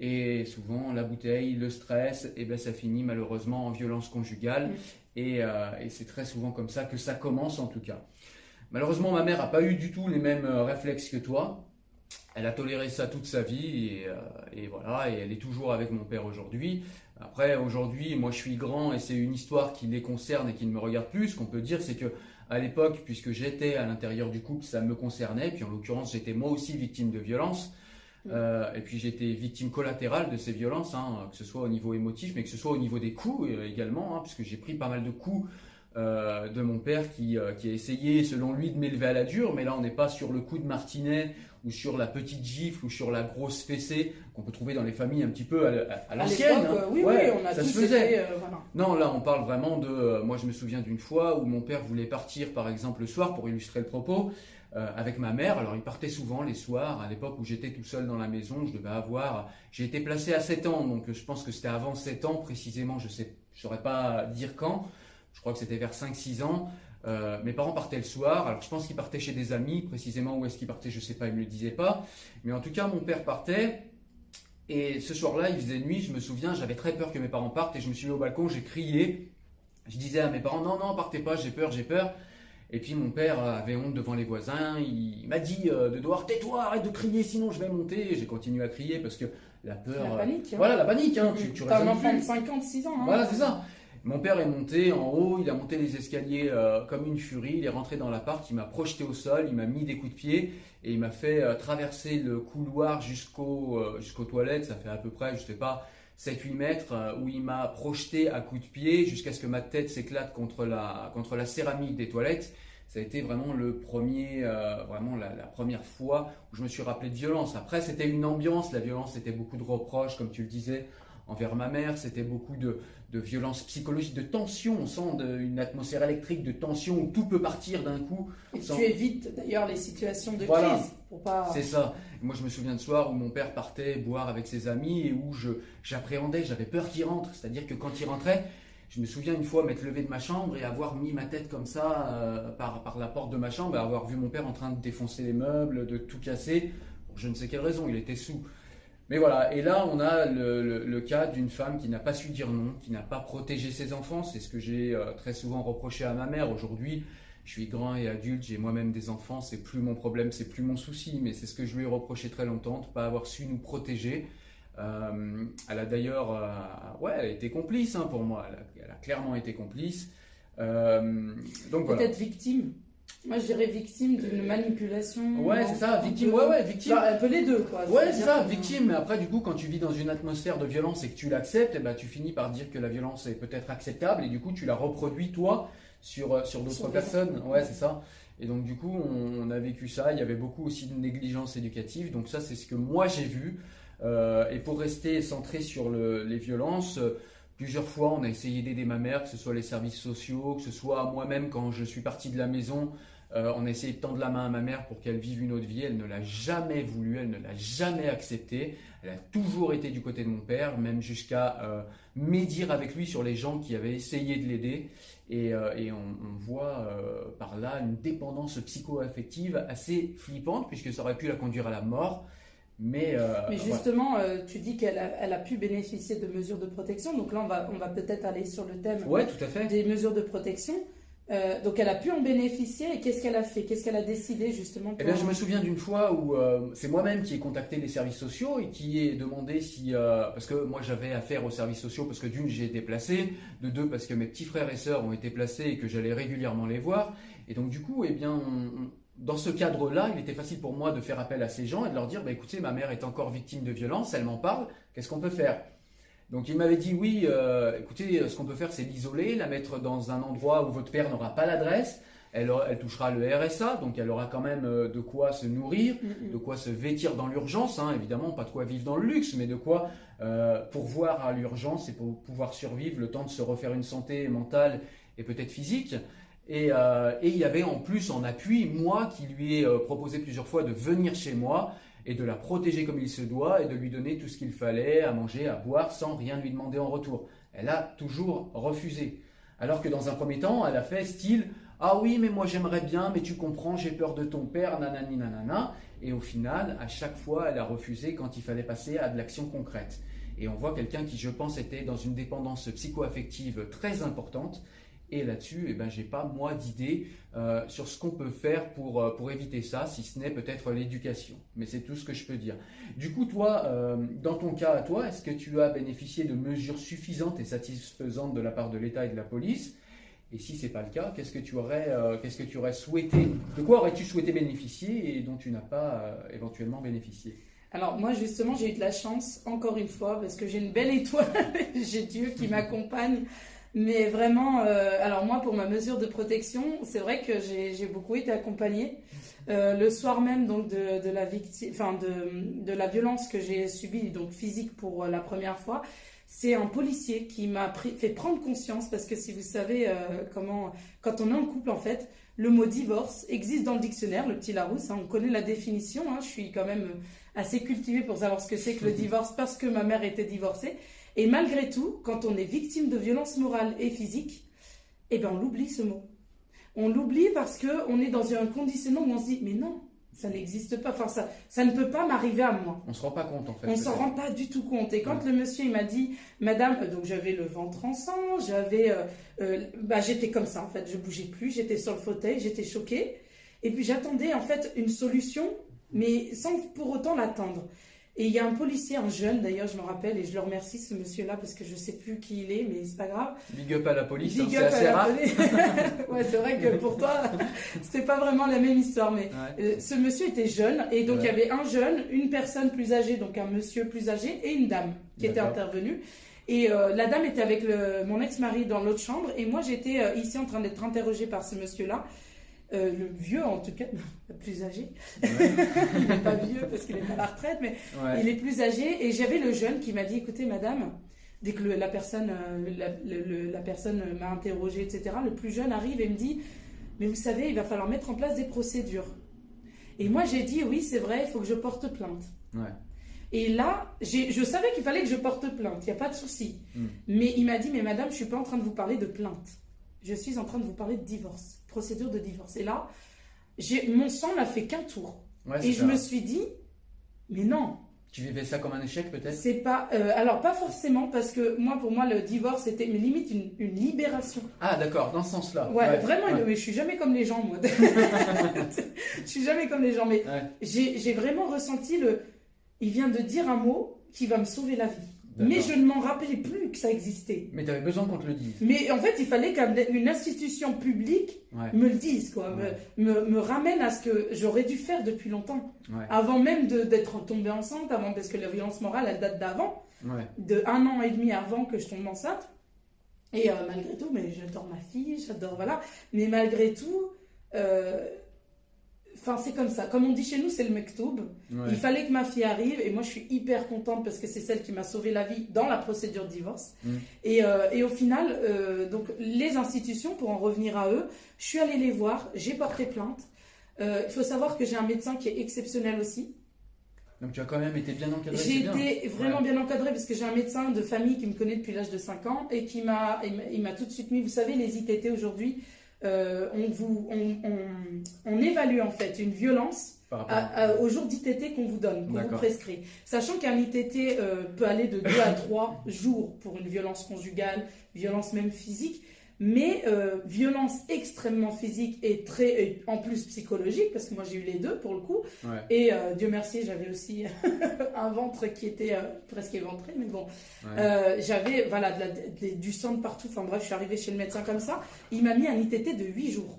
et souvent la bouteille, le stress, et ben ça finit malheureusement en violence conjugale, et, euh, et c'est très souvent comme ça que ça commence en tout cas. Malheureusement, ma mère n'a pas eu du tout les mêmes euh, réflexes que toi. Elle a toléré ça toute sa vie et, euh, et voilà, et elle est toujours avec mon père aujourd'hui. Après, aujourd'hui, moi je suis grand et c'est une histoire qui les concerne et qui ne me regarde plus. Ce qu'on peut dire, c'est que à l'époque, puisque j'étais à l'intérieur du couple, ça me concernait. Puis en l'occurrence, j'étais moi aussi victime de violence. Euh, et puis j'étais victime collatérale de ces violences, hein, que ce soit au niveau émotif, mais que ce soit au niveau des coups euh, également, hein, puisque j'ai pris pas mal de coups euh, de mon père qui, qui a essayé, selon lui, de m'élever à la dure. Mais là, on n'est pas sur le coup de martinet ou sur la petite gifle ou sur la grosse fessée qu'on peut trouver dans les familles un petit peu à, à- à l'ancienne. hein. oui, Ouais, oui, on a ça tous se faisait. été, voilà. Non, là, on parle vraiment de. moi, je me souviens d'une fois où mon père voulait partir, par exemple, le soir, pour illustrer le propos, euh, avec ma mère. Alors, il partait souvent les soirs. À l'époque où j'étais tout seul dans la maison, je devais avoir. J'ai été placé à 7 ans, donc je pense que c'était avant 7 ans, précisément. Je je saurais pas dire quand. Je crois que c'était vers 5-6 ans. Euh, mes parents partaient le soir. Alors, je pense qu'ils partaient chez des amis. Précisément où est-ce qu'ils partaient, je sais pas, ils me le disaient pas. Mais en tout cas, mon père partait. Et ce soir-là, il faisait nuit, je me souviens, j'avais très peur que mes parents partent et je me suis mis au balcon, j'ai crié. Je disais à mes parents, non, non, partez pas, j'ai peur, j'ai peur. Et puis mon père avait honte devant les voisins, il m'a dit euh, de devoir tais-toi, arrête de crier, sinon je vais monter. J'ai continué à crier parce que la peur. La euh, panique. hein. Voilà, la panique, hein, tu, tu T'as un enfant de plus. 56 ans. hein. Voilà, c'est ça. Mon père est monté en haut, il a monté les escaliers euh, comme une furie, il est rentré dans l'appart, il m'a projeté au sol, il m'a mis des coups de pied et il m'a fait euh, traverser le couloir jusqu'au, euh, jusqu'aux toilettes, ça fait à peu près, je sais pas, 7-8 mètres, euh, où il m'a projeté à coups de pied jusqu'à ce que ma tête s'éclate contre la, contre la céramique des toilettes. Ça a été vraiment le premier, euh, vraiment la, la première fois où je me suis rappelé de violence. Après, c'était une ambiance, la violence, c'était beaucoup de reproches, comme tu le disais, envers ma mère, c'était beaucoup de, de violence psychologique, de tension. On sent de- une atmosphère électrique de tension où tout peut partir d'un coup. Et sans- tu évites d'ailleurs les situations de Voilà. crise pour pas. C'est ça. Moi, je me souviens de soir où mon père partait boire avec ses amis et où je j'appréhendais, j'avais peur qu'il rentre. C'est-à-dire que quand il rentrait, je me souviens une fois m'être levé de ma chambre et avoir mis ma tête comme ça euh, par, par la porte de ma chambre et avoir vu mon père en train de défoncer les meubles, de tout casser. Pour je ne sais quelle raison, il était sous. Mais voilà, et là on a le, cas d'une femme qui n'a pas su dire non, qui n'a pas protégé ses enfants. C'est ce que j'ai euh, très souvent reproché à ma mère. Aujourd'hui, je suis grand et adulte, j'ai moi-même des enfants, c'est plus mon problème, c'est plus mon souci, mais c'est ce que je lui ai reproché très longtemps, de ne pas avoir su nous protéger. Euh, elle a d'ailleurs, euh, ouais, été complice hein, pour moi, elle a, elle a clairement été complice. Euh, donc voilà. Peut-être victime. Moi, je dirais victime d'une manipulation. Ouais, c'est ça, victime, ouais, ouais, victime. Bah, un peu les deux, quoi. Ouais, c'est ça, que- victime. Mais après, du coup, quand tu vis dans une atmosphère de violence et que tu l'acceptes, eh ben, tu finis par dire que la violence est peut-être acceptable et du coup, tu la reproduis toi sur, euh, sur d'autres personnes. Ouais, c'est ça. Et donc, du coup, on, on a vécu ça. Il y avait beaucoup aussi de négligence éducative. Donc, ça, c'est ce que moi j'ai vu. Euh, et pour rester centré sur le- les violences, euh, plusieurs fois, on a essayé d'aider ma mère, que ce soit les services sociaux, que ce soit moi-même quand je suis parti de la maison. Euh, on a essayé de tendre la main à ma mère pour qu'elle vive une autre vie. Elle ne l'a jamais voulu, elle ne l'a jamais accepté. Elle a toujours été du côté de mon père, même jusqu'à euh, médire avec lui sur les gens qui avaient essayé de l'aider. Et, euh, on, on voit par là une dépendance psycho-affective assez flippante, puisque ça aurait pu la conduire à la mort. Mais, euh, Mais justement, euh, tu dis qu'elle a, elle a pu bénéficier de mesures de protection. Donc là, on va, on va peut-être aller sur le thème Ouais, tout à fait. des mesures de protection. Euh, donc elle a pu en bénéficier et qu'est-ce qu'elle a fait? Qu'est-ce qu'elle a décidé justement Eh bien, je me souviens d'une fois où c'est moi-même qui ai contacté les services sociaux et qui ai demandé si. parce que moi, j'avais affaire aux services sociaux parce que d'une, j'ai été placé, de deux, parce que mes petits frères et sœurs ont été placés et que j'allais régulièrement les voir. Et donc, du coup, eh bien, on- dans ce cadre-là, il était facile pour moi de faire appel à ces gens et de leur dire bah, écoutez, ma mère est encore victime de violence, elle m'en parle, qu'est-ce qu'on peut faire? Donc il m'avait dit oui, euh, écoutez, ce qu'on peut faire c'est l'isoler, la mettre dans un endroit où votre père n'aura pas l'adresse, elle, touchera le RSA, donc elle aura quand même euh, de quoi se nourrir, Mm, mm. de quoi se vêtir dans l'urgence, hein, évidemment pas de quoi vivre dans le luxe, mais de quoi euh, pourvoir à l'urgence et pour pouvoir survivre le temps de se refaire une santé mentale et peut-être physique. Et, euh, et il y avait en plus en appui moi qui lui ai euh, proposé plusieurs fois de venir chez moi et de la protéger comme il se doit et de lui donner tout ce qu'il fallait à manger, à boire sans rien lui demander en retour. Elle a toujours refusé. Alors que dans un premier temps, elle a fait style Ah oui, mais moi j'aimerais bien, mais tu comprends, j'ai peur de ton père, nanani nanana. Et au final, à chaque fois, elle a refusé quand il fallait passer à de l'action concrète. Et on voit quelqu'un qui, je pense, était dans une dépendance psycho-affective très importante. Et là-dessus, eh ben, j'ai pas moi d'idée euh, sur ce qu'on peut faire pour, euh, pour éviter ça, si ce n'est peut-être l'éducation. Mais c'est tout ce que je peux dire. Du coup, toi, euh, dans ton cas à toi, est-ce que tu as bénéficié de mesures suffisantes et satisfaisantes de la part de l'État et de la police? Et si c'est pas le cas, qu'est-ce que tu aurais, qu'est-ce que tu aurais souhaité De quoi aurais-tu souhaité bénéficier et dont tu n'as pas éventuellement bénéficié? Alors moi justement j'ai eu de la chance encore une fois parce que j'ai une belle étoile, j'ai Dieu qui m'accompagne. Mais vraiment, euh, alors moi, pour ma mesure de protection, c'est vrai que j'ai beaucoup été accompagnée. Euh, le soir même donc de, de la victime, enfin de, de la violence que j'ai subie, donc physique pour la première fois, c'est un policier qui m'a fait prendre conscience parce que si vous savez euh, comment, quand on est en couple en fait, le mot divorce existe dans le dictionnaire, le petit Larousse, hein, on connaît la définition. hein, je suis quand même assez cultivée pour savoir ce que c'est que le divorce parce que ma mère était divorcée. Et malgré tout, quand on est victime de violences morales et physiques, eh ben on l'oublie ce mot. On l'oublie parce que on est dans un conditionnement où on se dit mais non, ça n'existe pas. Enfin ça, ça ne peut pas m'arriver à moi. On se rend pas compte en fait. On s'en peut-être. rend pas du tout compte. Et quand le monsieur il m'a dit, Madame, euh, donc j'avais le ventre en sang, j'avais, euh, euh, bah j'étais comme ça en fait, je bougeais plus, j'étais sur le fauteuil, j'étais choquée. Et puis j'attendais en fait une solution, mais sans pour autant l'attendre. Et il y a un policier, un jeune d'ailleurs, je me rappelle, et je le remercie ce monsieur-là parce que je sais plus qui il est, mais c'est pas grave. Big up à la police, hein, c'est assez la rare. ouais, c'est vrai que pour toi, c'était pas vraiment la même histoire, mais Ouais. euh, ce monsieur était jeune et donc il y avait un jeune, une personne plus âgée, donc un monsieur plus âgé et une dame qui était intervenue. Et euh, la dame était avec le- mon ex-mari dans l'autre chambre et moi j'étais euh, ici en train d'être interrogée par ce monsieur-là. Euh, le vieux en tout cas, le plus âgé. il n'est pas vieux parce qu'il est à la retraite, mais Ouais. il est plus âgé. Et j'avais le jeune qui m'a dit, écoutez madame, dès que le- la personne, euh, la, le- le- la personne m'a interrogé, etc., le plus jeune arrive et me dit, mais vous savez, il va falloir mettre en place des procédures. Et moi j'ai dit, oui c'est vrai, il faut que je porte plainte. Ouais. Et là, je savais qu'il fallait que je porte plainte, il n'y a pas de souci. Mm. Mais il m'a dit, mais madame, je suis pas en train de vous parler de plainte. Je suis en train de vous parler de divorce, procédure de divorce. Et là, j'ai- mon sang n'a fait qu'un tour. Ouais, Et je ça. me suis dit, mais non, Tu vivais ça comme un échec peut-être? C'est pas. euh, alors, pas forcément, parce que moi, pour moi, le divorce, c'était limite une, une libération. Ah d'accord, dans ce sens-là. Ouais, vraiment, ouais. mais je suis jamais comme les gens, moi. je suis jamais comme les gens, mais j'ai vraiment ressenti le. Il vient de dire un mot qui va me sauver la vie. Mais je ne m'en rappelais plus que ça existait. Mais t'avais besoin qu'on te le dise. Mais en fait, il fallait qu'une institution publique Ouais. me le dise, quoi, Ouais. me, me, me ramène à ce que j'aurais dû faire depuis longtemps. Ouais. Avant même d'être tombée enceinte, avant, parce que la violence morale, elle date d'avant, de un an et demi avant que je tombe enceinte. Et euh, malgré tout, mais j'adore ma fille, j'adore, voilà. Mais malgré tout, euh, enfin, c'est comme ça. Comme on dit chez nous, c'est le mektoub. Ouais. Il fallait que ma fille arrive et moi je suis hyper contente parce que c'est celle qui m'a sauvé la vie dans la procédure de divorce. Mm. Et, euh, et au final, euh, donc les institutions, pour en revenir à eux, je suis allée les voir, j'ai porté plainte. Euh, Il faut savoir que j'ai un médecin qui est exceptionnel aussi. Donc tu as quand même été bien encadré. J'ai été vraiment Ouais. bien encadrée parce que j'ai un médecin de famille qui me connaît depuis l'âge de 5 ans et qui m'a- il m'a tout de suite mis, vous savez, les ITT aujourd'hui, euh, on, vous, on, on- on évalue en fait une violence à- à- au jour d'ITT qu'on vous donne, qu'on vous prescrit. Sachant qu'un ITT euh, peut aller de 2 à 3 jours pour une violence conjugale, violence même physique, mais euh, violence extrêmement physique et très et en plus psychologique, parce que moi j'ai eu les deux pour le coup. Ouais. Et euh, Dieu merci, j'avais aussi un ventre qui était euh, presque éventré, mais bon. Ouais. J'avais voilà, de la- de- du sang de partout. Enfin bref, je suis arrivée chez le médecin comme ça. Il m'a mis un ITT de 8 jours.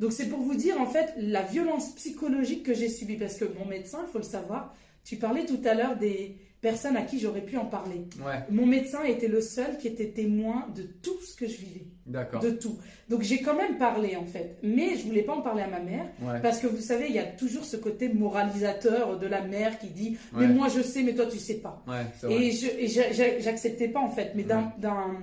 Donc c'est pour vous dire en fait la violence psychologique que j'ai subie. Parce que mon médecin, il faut le savoir, tu parlais tout à l'heure des personnes à qui j'aurais pu en parler. Ouais. Mon médecin était le seul qui était témoin de tout ce que je vivais. D'accord. De tout. Donc j'ai quand même parlé en fait. Mais je voulais pas en parler à ma mère. Ouais. Parce que vous savez, il y a toujours ce côté moralisateur de la mère qui dit Mais Ouais. moi je sais, mais toi tu sais pas. Et j'acceptais pas en fait. Mais d'un, d'un-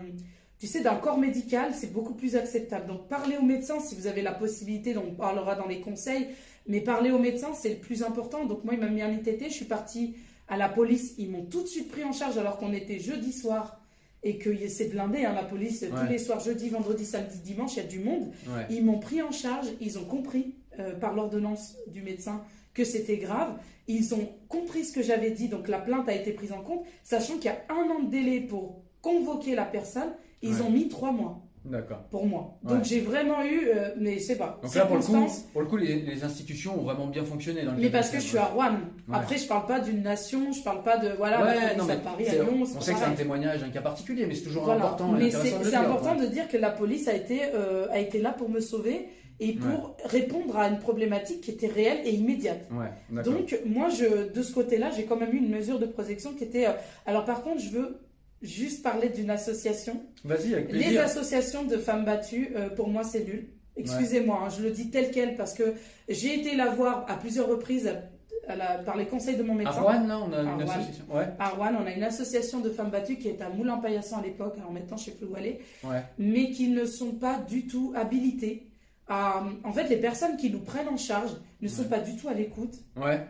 tu sais, d'un corps médical, c'est beaucoup plus acceptable. Donc parlez au médecin si vous avez la possibilité, donc on parlera dans les conseils. Mais parler au médecin, c'est le plus important. Donc moi, il m'a mis un ITT, je suis partie à la police. Ils m'ont tout de suite pris en charge alors qu'on était jeudi soir. Et que c'est blindé, hein, la police, Ouais. tous les soirs, jeudi, vendredi, samedi, dimanche, il y a du monde. Ouais. Ils m'ont pris en charge, ils ont compris euh, par l'ordonnance du médecin que c'était grave. Ils ont compris ce que j'avais dit, donc la plainte a été prise en compte, sachant qu'il y a un an de délai pour convoquer la personne. Ils Ouais. ont mis trois mois D'accord. pour moi. Donc Ouais. j'ai vraiment eu, euh, mais c'est pas. Donc là, pour le coup, pour le coup les, les institutions ont vraiment bien fonctionné dans le mais parce que je suis à Rouen. Ouais. Après, je parle pas d'une nation, je parle pas de voilà, Ouais, non, mais à Paris, à Lyon. on sait que c'est un témoignage, un cas particulier, mais c'est toujours Voilà. important. Mais c'est important de dire que la police a été, euh, a été là pour me sauver et pour répondre à une problématique qui était réelle et immédiate. Donc, moi, je, de ce côté-là, j'ai quand même eu une mesure de protection qui était. euh, alors, par contre, je veux juste parler d'une association. Vas-y, avec Les plaisir. associations de femmes battues, euh, pour moi, c'est nul. Excusez-moi, hein, je le dis tel quel parce que j'ai été la voir à plusieurs reprises à la- par les conseils de mon À médecin. Rouen, là, on a À une Rouen. association. Ouais, À Rouen, on a une association de femmes battues qui est à Moulin-Paillasson à l'époque, alors maintenant je sais plus où ouais. mais qui ne sont pas du tout habilitées. à- en fait, les personnes qui nous prennent en charge ne sont pas du tout à l'écoute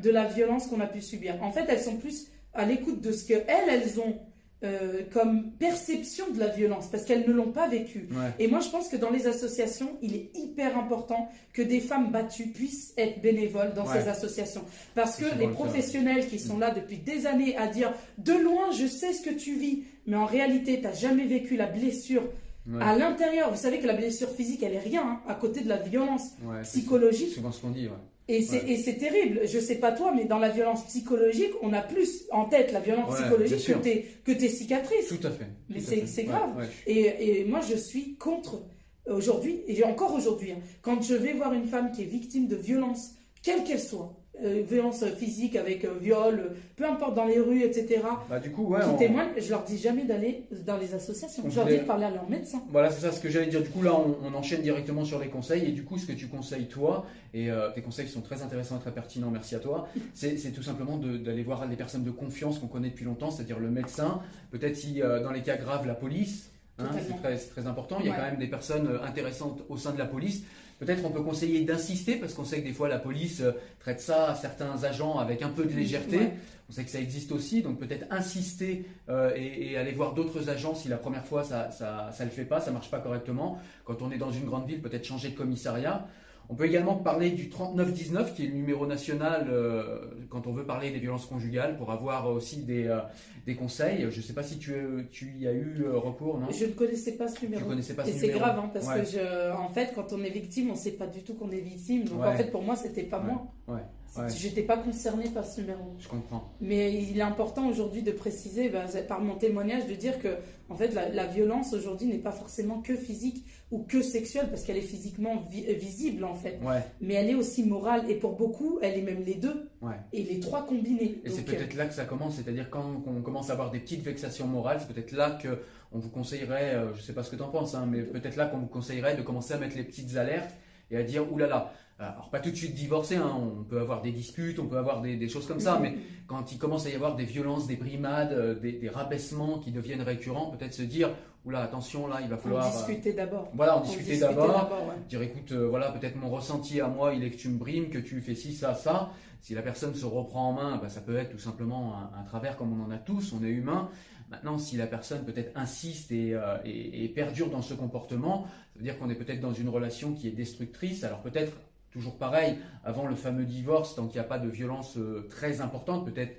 de la violence qu'on a pu subir. En fait, elles sont plus à l'écoute de ce qu'elles, elles ont euh, comme perception de la violence, parce qu'elles ne l'ont pas vécu. ouais. Et moi, je pense que dans les associations, il est hyper important que des femmes battues puissent être bénévoles dans Ouais. ces associations. Parce que les professionnels qui sont là depuis des années à dire de loin, je sais ce que tu vis, mais en réalité, tu n'as jamais vécu la blessure Ouais. à l'intérieur. Vous savez que la blessure physique, elle est rien hein, à côté de la violence Ouais, c'est psychologique. souvent ce qu'on dit. Et c'est Ouais. terrible. Je sais pas toi, mais dans la violence psychologique, on a plus en tête la violence Ouais, psychologique que tes, que tes cicatrices. Tout à fait. Mais c'est- grave. ouais. Et, et moi, je suis contre aujourd'hui, et encore aujourd'hui, hein, quand je vais voir une femme qui est victime de violence, quelle qu'elle soit, euh, violence physique avec euh, viol, peu importe dans les rues, etc., Bah, du coup, ouais. qui on- témoignent, je leur dis jamais d'aller dans les associations. On Je leur dis de parler à leur médecin. Voilà, c'est ça ce que j'allais dire. Du coup, là, on, on enchaîne directement sur les conseils. Et du coup, ce que tu conseilles, toi, et euh, tes conseils sont très intéressants et très pertinents, merci à toi, c'est tout simplement d'aller voir les personnes de confiance qu'on connaît depuis longtemps, c'est-à-dire le médecin, peut-être si euh, dans les cas graves, la police. hein, c'est très, important. Il y a quand même des personnes intéressantes au sein de la police. Peut-être on peut conseiller d'insister parce qu'on sait que des fois la police euh, traite ça à certains agents avec un peu de légèreté. Ouais. On sait que ça existe aussi, donc peut-être insister euh, et, et aller voir d'autres agents si la première fois ça ça, ça le fait pas, ça marche pas correctement. Quand on est dans une grande ville, peut-être changer de commissariat. On peut également parler du 3919 qui est le numéro national euh, quand on veut parler des violences conjugales pour avoir aussi des, euh, des conseils. Je ne sais pas si tu, tu y as eu euh, recours, non? Je ne connaissais pas ce numéro. Tu connaissais pas Et ce c'est grave, hein, parce Ouais. que je, en fait, quand on est victime, on ne sait pas du tout qu'on est victime. Donc Ouais. en fait, pour moi, c'était pas Ouais. moi. Ouais, J'étais pas concernée par ce numéro. je comprends. Mais il est important aujourd'hui de préciser, ben, par mon témoignage, de dire que en fait, la, la violence aujourd'hui n'est pas forcément que physique ou que sexuelle, parce qu'elle est physiquement vi- euh, visible en fait. Ouais, Mais elle est aussi morale, et pour beaucoup, elle est même les deux, ouais. et les trois combinés. Et c'est peut-être là que ça commence, c'est-à-dire quand on commence à avoir des petites vexations morales, c'est peut-être là que on vous conseillerait, euh, je sais pas ce que tu en penses, hein, mais peut-être là qu'on vous conseillerait de commencer à mettre les petites alertes et à dire oulala. Là là. Alors pas tout de suite divorcer, hein, on peut avoir des disputes, on peut avoir des, des choses comme ça, mais quand il commence à y avoir des violences, des brimades, euh, des, des rabaissements qui deviennent récurrents, peut-être se dire oula attention là, il va falloir. euh, discuter d'abord. voilà, on On discuter d'abord ouais. dire écoute euh, voilà peut-être mon ressenti à moi il est que tu me brimes que tu fais ci ça ça si la personne se reprend en main bah, ça peut être tout simplement un, un travers comme on en a tous on est humain maintenant si la personne peut-être insiste et, euh, et- et perdure dans ce comportement ça veut dire qu'on est peut-être dans une relation qui est destructrice alors peut-être toujours pareil avant le fameux divorce tant qu'il n'y a pas de violence euh, très importante peut-être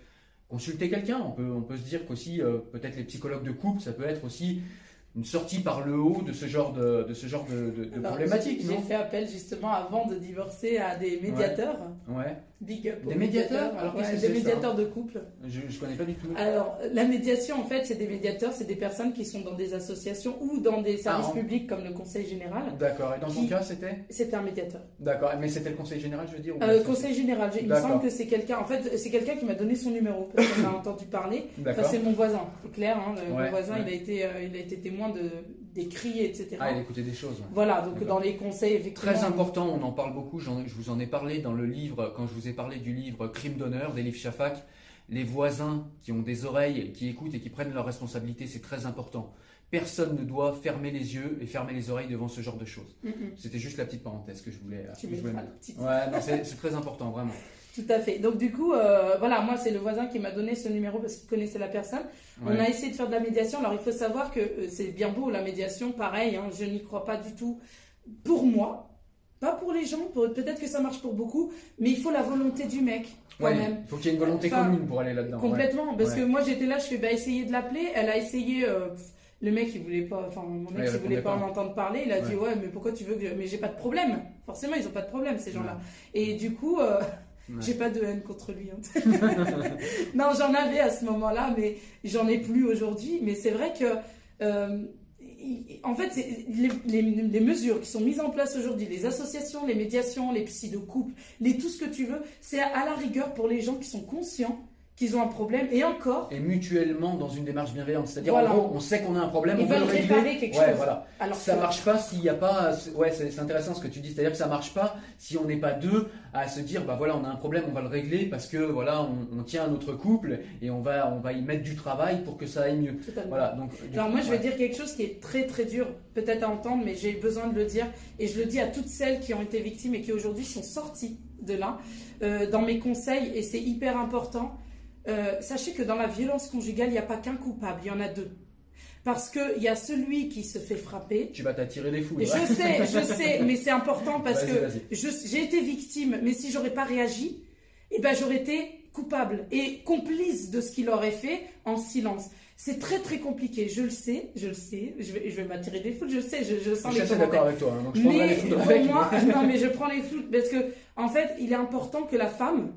consulter quelqu'un on peut, on peut se dire qu'aussi euh, peut-être les psychologues de couple ça peut être aussi une sortie par le haut de ce genre de, de ce genre de, de- de Alors, problématique j'ai- fait appel justement avant de divorcer à des médiateurs. Ouais. Big up. Des médiateurs Alors, Ouais, qu'est-ce que Des médiateurs de couple. Je, je connais pas du tout. Alors, la médiation, en fait, c'est des médiateurs, c'est des personnes qui sont dans des associations ou dans des services Ah, en- publics comme le Conseil général. D'accord. Et dans ton Qui- cas, c'était C'est un médiateur. D'accord. Mais c'était le conseil général, je veux dire ou Euh, conseil général, il me semble que c'est quelqu'un. En fait, c'est quelqu'un qui m'a donné son numéro parce qu'on a entendu parler. Enfin, c'est mon voisin, clair. hein, le- Ouais, mon voisin, ouais. il a été, euh, il a été témoin de des cris, etc. Ah, il écoutait des choses. ouais. Voilà, donc dans les conseils, effectivement. Très important, on en parle beaucoup, je vous en ai parlé dans le livre, quand je vous ai parlé du livre Crime d'honneur d'Elif Shafak. Les voisins qui ont des oreilles, qui écoutent et qui prennent leurs responsabilités, c'est très important. Personne ne doit fermer les yeux et fermer les oreilles devant ce genre de choses. Mm. C'était juste la petite parenthèse que je voulais, Tu que je voulais mettre. Ouais, c'est très important, vraiment. Tout à fait. Donc du coup, euh, voilà, moi c'est le voisin qui m'a donné ce numéro parce qu'il connaissait la personne. On Ouais. a essayé de faire de la médiation. Alors il faut savoir que euh, c'est bien beau la médiation, pareil, hein, je n'y crois pas du tout pour moi. Pas pour les gens, peut-être que ça marche pour beaucoup, mais il faut la volonté du mec quand Ouais, même. Il faut qu'il y ait une volonté Enfin, commune pour aller là-dedans. ouais. Complètement, parce Ouais. que moi j'étais là, je fais bah essayer de l'appeler, elle a essayé, euh, le mec il voulait pas, enfin mon Ouais, ex il voulait pas pas. en entendre parler, il a dit Ouais. ouais mais pourquoi tu veux que, mais j'ai pas de problème, forcément ils ont pas de problème ces gens-là, et du coup euh, J'ai pas de haine contre lui. hein. non j'en avais à ce moment-là, mais j'en ai plus aujourd'hui, mais c'est vrai que euh, en fait, les, les- mesures qui sont mises en place aujourd'hui, les associations, les médiations, les psy de couple, les tout ce que tu veux, c'est à la rigueur pour les gens qui sont conscients qu'ils ont un problème et encore. Et mutuellement dans une démarche bienveillante. C'est-à-dire, Voilà. en gros, on sait qu'on a un problème, Ils on veut le régler. quelque ouais, chose. Voilà. Alors ça que- marche pas s'il n'y a pas. Ouais, c'est intéressant ce que tu dis. C'est-à-dire que ça marche pas si on n'est pas deux à se dire, bah voilà, on a un problème, on va le régler parce que voilà, on, on tient à notre couple et on va, on va y mettre du travail pour que ça aille mieux. Totalement. Voilà. Donc. Alors coup, moi je vais dire quelque chose qui est très très dur peut-être à entendre mais j'ai besoin de le dire et je le dis à toutes celles qui ont été victimes et qui aujourd'hui sont sorties de là euh, dans mes conseils et c'est hyper important. Euh, sachez que dans la violence conjugale il n'y a pas qu'un coupable, il y en a deux. Parce qu'il y a celui qui se fait frapper. Tu vas t'attirer des foules. Ouais. je sais, je sais, mais c'est important parce que je- j'ai été victime, mais si j'aurais pas réagi, eh ben j'aurais été coupable et complice de ce qu'il aurait fait en silence. C'est très très compliqué, je le sais, je le sais, je vais, je vais m'attirer des foudres, je le sais, je, je Je sens suis les assez d'accord avec toi. hein, donc je Mais les pour avec. moi, non mais je prends les foudres parce que en fait, il est important que la femme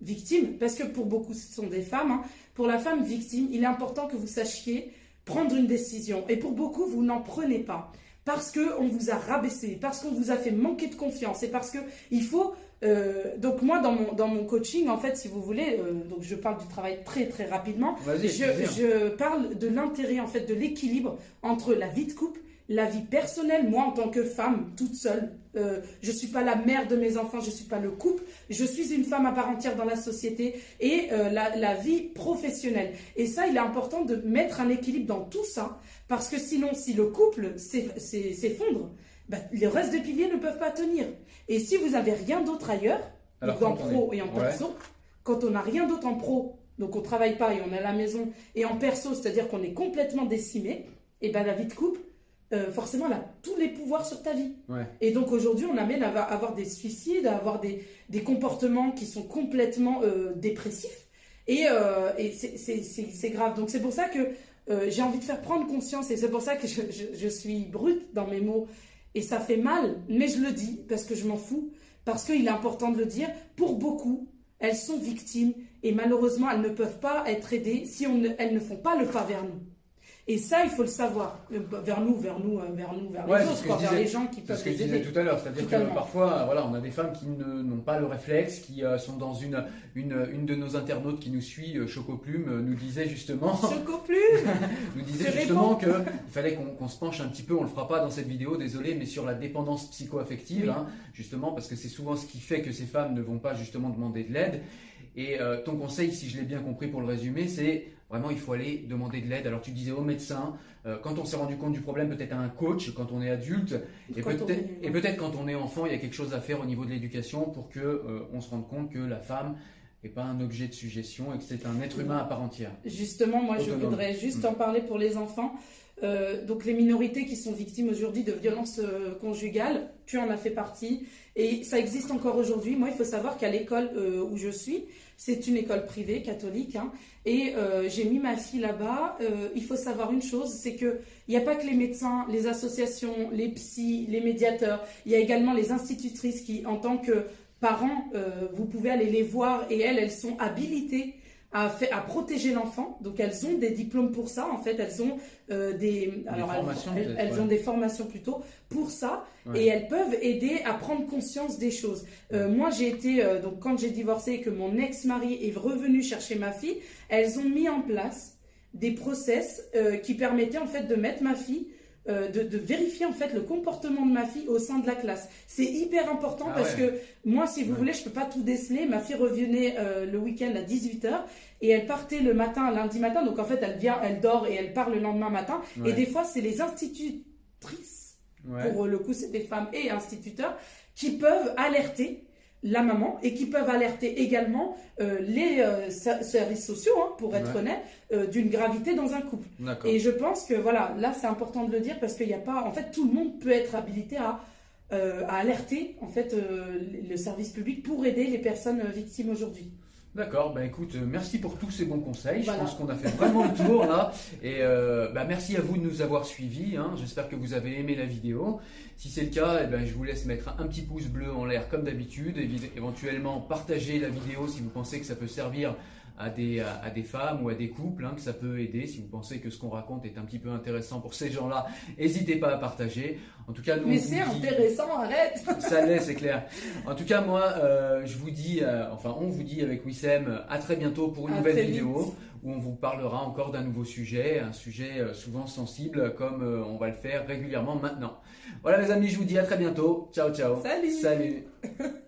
victime, parce que pour beaucoup ce sont des femmes, hein, pour la femme victime, il est important que vous sachiez prendre une décision. Et pour beaucoup, vous n'en prenez pas. Parce qu'on vous a rabaissé, parce qu'on vous a fait manquer de confiance, et parce que il faut. euh, donc moi, dans mon, dans mon coaching, en fait, si vous voulez, euh, donc je parle du travail très très rapidement. Je, plaisir. je parle de l'intérêt, en fait, de l'équilibre entre la vie de couple, la vie personnelle. Moi, en tant que femme, toute seule, euh, je suis pas la mère de mes enfants, je suis pas le couple. Je suis une femme à part entière dans la société et euh, la, la vie professionnelle. Et ça, il est important de mettre un équilibre dans tout ça, parce que sinon, si le couple s'eff- s'eff- s'effondre, bah, le reste des piliers ne peuvent pas tenir. Et si vous avez rien d'autre ailleurs, Alors, en pro est- et en Ouais. perso, quand on n'a rien d'autre en pro, donc on travaille pas et on est à la maison, et en perso, c'est-à-dire qu'on est complètement décimé, et ben la vie de couple, euh, forcément, elle a tous les pouvoirs sur ta vie. Ouais. Et donc aujourd'hui, on amène à avoir- des suicides, à avoir des, des comportements qui sont complètement euh, dépressifs. Et, euh, et c'est- grave. Donc c'est pour ça que j'ai envie de faire prendre conscience et c'est pour ça que je, je- je suis brute dans mes mots. Et ça fait mal, mais je le dis parce que je m'en fous, parce qu'il est important de le dire. Pour beaucoup, elles sont victimes et malheureusement, elles ne peuvent pas être aidées si on ne- elles ne font pas le pas vers nous. Et ça, il faut le savoir. Euh, Vers nous, vers nous, euh, vers nous, vers Ouais, les autres, vers disais. les gens qui C'est peuvent ce que je les aider. tout à l'heure, c'est-à-dire que parfois, euh, voilà, on a des femmes qui ne- n'ont pas le réflexe, qui euh, sont dans une, une, une de nos internautes qui nous suit, euh, Chocoplume, nous disait justement, Chocoplume nous disait justement réponds. que il fallait qu'on se penche un petit peu, on le fera pas dans cette vidéo, désolé, mais sur la dépendance psychoaffective, Oui. hein, justement parce que c'est souvent ce qui fait que ces femmes ne vont pas justement demander de l'aide. Et euh, ton conseil, si je l'ai bien compris pour le résumer, c'est vraiment il faut aller demander de l'aide. Alors tu disais au médecin, euh, quand on s'est rendu compte du problème, peut-être à un coach quand on est adulte, et peut-être est- et peut-être quand on est enfant, il y a quelque chose à faire au niveau de l'éducation pour que euh, on se rende compte que la femme n'est pas un objet de suggestion et que c'est un être humain à part entière. Justement, moi, je voudrais juste Mm. en parler pour les enfants. Euh, donc, les minorités qui sont victimes aujourd'hui de violences euh, conjugales, tu en as fait partie. Et ça existe encore aujourd'hui. Moi, il faut savoir qu'à l'école euh, où je suis, c'est une école privée, catholique. hein, et euh, j'ai mis ma fille là-bas. Euh, il faut savoir une chose, c'est que il n'y a pas que les médecins, les associations, les psys, les médiateurs. Il y a également les institutrices qui, en tant que parents, vous pouvez aller les voir et elles, elles sont habilitées à, fait- à protéger l'enfant. Donc elles ont des diplômes pour ça. En fait, elles ont euh, des, alors, formations, elles, peut-être, elles ouais. ont des formations plutôt pour ça Ouais. et elles peuvent aider à prendre conscience des choses. Euh, moi, j'ai été euh, donc quand j'ai divorcé et que mon ex-mari est revenu chercher ma fille, elles ont mis en place des process qui permettaient en fait de mettre ma fille euh, de, de vérifier en fait le comportement de ma fille au sein de la classe. C'est hyper important Ah parce ouais. que moi, si vous Ouais. voulez, je peux pas tout déceler. Ma fille revenait euh, le week-end à 18h et elle partait le matin, lundi matin. Donc en fait, elle vient, elle dort et elle part le lendemain matin. Ouais. Et des fois, c'est les institutrices, pour le coup, c'est des femmes et instituteurs, qui peuvent alerter la maman et qui peuvent alerter également euh, les euh, ser- services sociaux, hein, pour être Ouais. honnête, euh, d'une gravité dans un couple. Et je pense que voilà, là c'est important de le dire parce qu'il n'y a pas, en fait, tout le monde peut être habilité à, à alerter en fait le service public pour aider les personnes victimes aujourd'hui. D'accord, bah écoute, euh, merci pour tous ces bons conseils. Voilà. Je pense qu'on a fait vraiment le tour là. Et euh, bah, merci à vous de nous avoir suivis. hein. J'espère que vous avez aimé la vidéo. Si c'est le cas, eh ben, je vous laisse mettre un petit pouce bleu en l'air comme d'habitude. Éventuellement, partager la vidéo si vous pensez que ça peut servir à des, à, des femmes ou à des couples, hein, que ça peut aider. Si vous pensez que ce qu'on raconte est un petit peu intéressant pour ces gens-là, n'hésitez pas à partager. En tout cas, nous, Mais c'est intéressant, arrête Ça l'est, c'est clair. En tout cas, moi, euh, je vous dis, euh, enfin, on vous dit avec Wissem, à très bientôt pour une À nouvelle vidéo vite. où on vous parlera encore d'un nouveau sujet, un sujet euh, souvent sensible comme on va le faire régulièrement maintenant. Voilà les amis, je vous dis à très bientôt. Ciao, ciao. Salut. Salut.